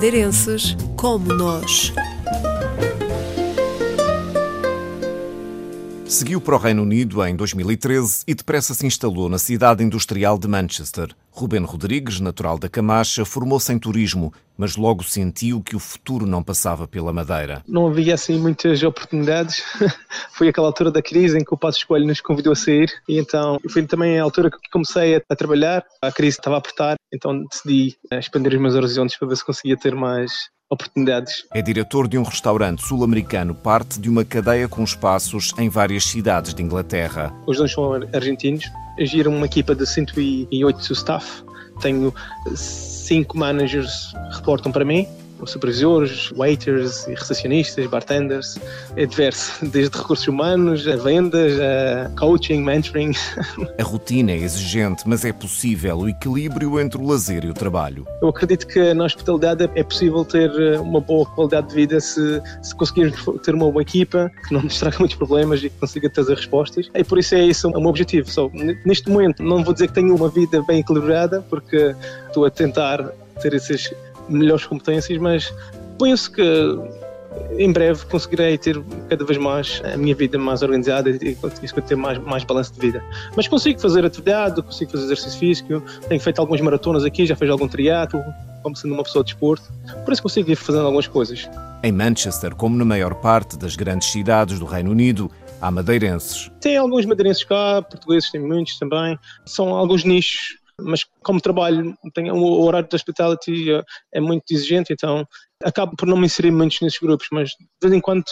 madeirenses como nós. Seguiu para o Reino Unido em 2013 e depressa se instalou na cidade industrial de Manchester. Ruben Rodrigues, natural da Camacha, formou-se em turismo, mas logo sentiu que o futuro não passava pela Madeira. Não havia assim muitas oportunidades. foi aquela altura da crise em que o Passo Escolho nos convidou a sair e então foi também a altura que comecei a, a trabalhar. A crise estava a apertar, então decidi eh, expandir os meus horizontes para ver se conseguia ter mais oportunidades. É diretor de um restaurante sul-americano, parte de uma cadeia com espaços em várias cidades de Inglaterra. Os dois são argentinos, giram uma equipa de 108 staff. Tenho cinco managers que reportam para mim supervisores, waiters e recepcionistas, bartenders, é diverso, desde recursos humanos, a vendas, a coaching, mentoring. A rotina é exigente, mas é possível o equilíbrio entre o lazer e o trabalho. Eu acredito que na hospitalidade é possível ter eh, uma boa qualidade de vida se, se conseguirmos ter uma boa equipa que não nos traga muitos problemas e que consiga trazer respostas. E por isso é isso o meu objetivo. So, neste momento, não vou dizer que tenho uma vida bem equilibrada, porque estou a tentar ter esses melhores competências, mas penso que em breve conseguirei ter cada vez mais a minha vida mais organizada e conseguir ter mais, mais balanço de vida. Mas consigo fazer atividade, consigo fazer exercício físico, tenho feito algumas maratonas aqui, já fiz algum triatlo, como sendo uma pessoa de desporto, por isso consigo ir fazendo algumas coisas. Em Manchester, como na maior parte das grandes cidades do Reino Unido, há madeirenses. Tem alguns madeirenses cá, portugueses tem muitos também. São alguns nichos mas como trabalho, tenho, o horário de hospitality é, é muito exigente, então acabo por não me inserir muitos nesses grupos, mas de vez em quando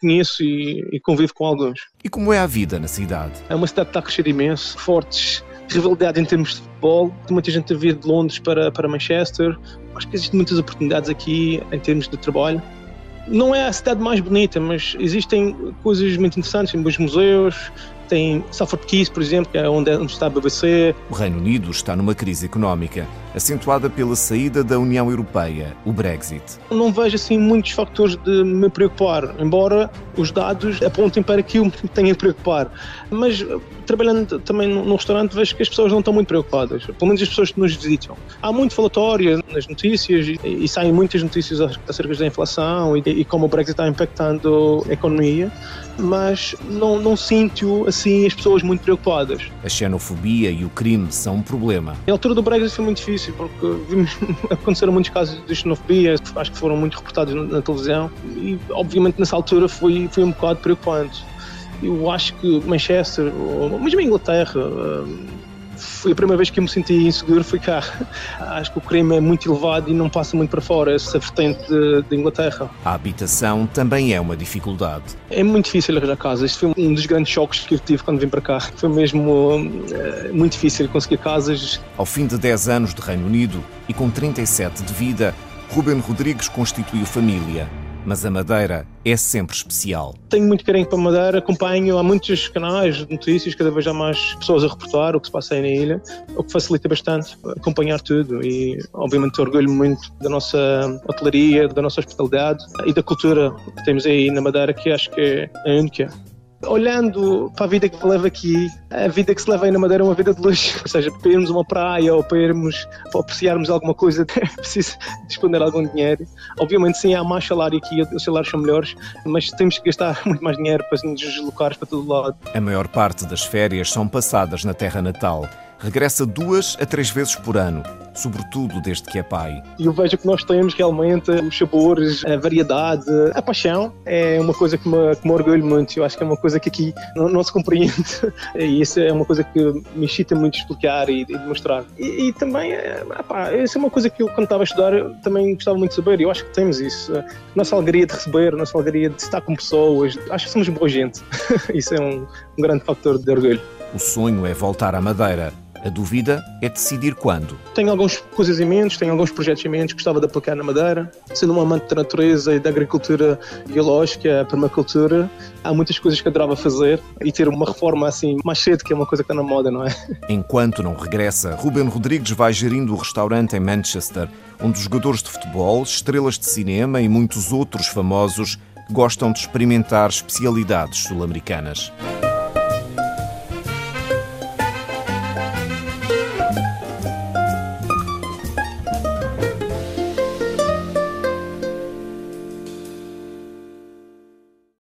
conheço e, e, convivo com alguns. E como é a vida na cidade? É uma cidade que está a crescer imenso, fortes rivalidade em termos de futebol, muita gente a vir de Londres para, para Manchester, acho que existem muitas oportunidades aqui em termos de trabalho. Não é a cidade mais bonita, mas existem coisas muito interessantes, tem bons museus, tem Salford Keys, por exemplo, que é onde, onde está a BBC. O Reino Unido está numa crise económica, acentuada pela saída da União Europeia, o Brexit. Não vejo assim muitos fatores de me preocupar, embora os dados apontem para que eu me tenha de preocupar. Mas trabalhando também no restaurante, vejo que as pessoas não estão muito preocupadas, pelo menos as pessoas que nos visitam. Há muito falatório nas notícias e, e saem muitas notícias acerca da inflação e, e como o Brexit está impactando a economia, mas não, não sinto assim as pessoas muito preocupadas. A xenofobia e o crime são um problema. A altura do Brexit foi muito difícil porque aconteceram muitos casos de xenofobia, acho que foram muito reportados na, na televisão e obviamente nessa altura foi, foi um bocado preocupante. Eu acho que Manchester, ou mesmo a Inglaterra, hum, foi a primeira vez que eu me senti inseguro foi cá. Acho que o crime é muito elevado e não passa muito para fora, essa vertente de, Inglaterra. A habitação também é uma dificuldade. É muito difícil arranjar casa. Este foi um dos grandes choques que eu tive quando vim para cá. Foi mesmo é, muito difícil conseguir casas. Ao fim de 10 anos de Reino Unido e com 37 de vida, Ruben Rodrigues constituiu família mas a Madeira é sempre especial. Tenho muito carinho para a Madeira, acompanho, há muitos canais de notícias, cada vez há mais pessoas a reportar o que se passa aí na ilha, o que facilita bastante acompanhar tudo e obviamente orgulho muito da nossa hotelaria, da nossa hospitalidade e da cultura que temos aí na Madeira, que acho que é única olhando para a vida que leva aqui, a vida que se leva aí na Madeira é uma vida de luxo. Ou seja, para irmos a uma praia ou para irmos para apreciarmos alguma coisa, é preciso despender algum dinheiro. Obviamente, sim, há mais salário aqui, os salários são melhores, mas temos que gastar muito mais dinheiro para nos deslocar para todo lado. A maior parte das férias são passadas na terra natal regressa duas a três vezes por ano, sobretudo desde que é pai. E eu vejo que nós temos realmente os sabores, a variedade, a paixão é uma coisa que me, que me orgulho muito. Eu acho que é uma coisa que aqui não, não se compreende e isso é uma coisa que me excita muito explicar e, e demonstrar. E, e também, epá, isso é uma coisa que eu, quando estava a estudar, também gostava muito de saber. E eu acho que temos isso. Nossa alegria de receber, nossa alegria de estar com pessoas. Acho que somos boa gente. isso é um, um grande fator de orgulho. O sonho é voltar à Madeira a dúvida é decidir quando. Tenho algumas coisas em mente, tenho alguns projetos em mente que gostava de aplicar na Madeira. Sendo um amante da natureza e da agricultura biológica, permacultura, há muitas coisas que adorava fazer e ter uma reforma assim mais cedo, que é uma coisa que está na moda, não é? Enquanto não regressa, Ruben Rodrigues vai gerindo o restaurante em Manchester, onde jogadores de futebol, estrelas de cinema e muitos outros famosos gostam de experimentar especialidades sul-americanas.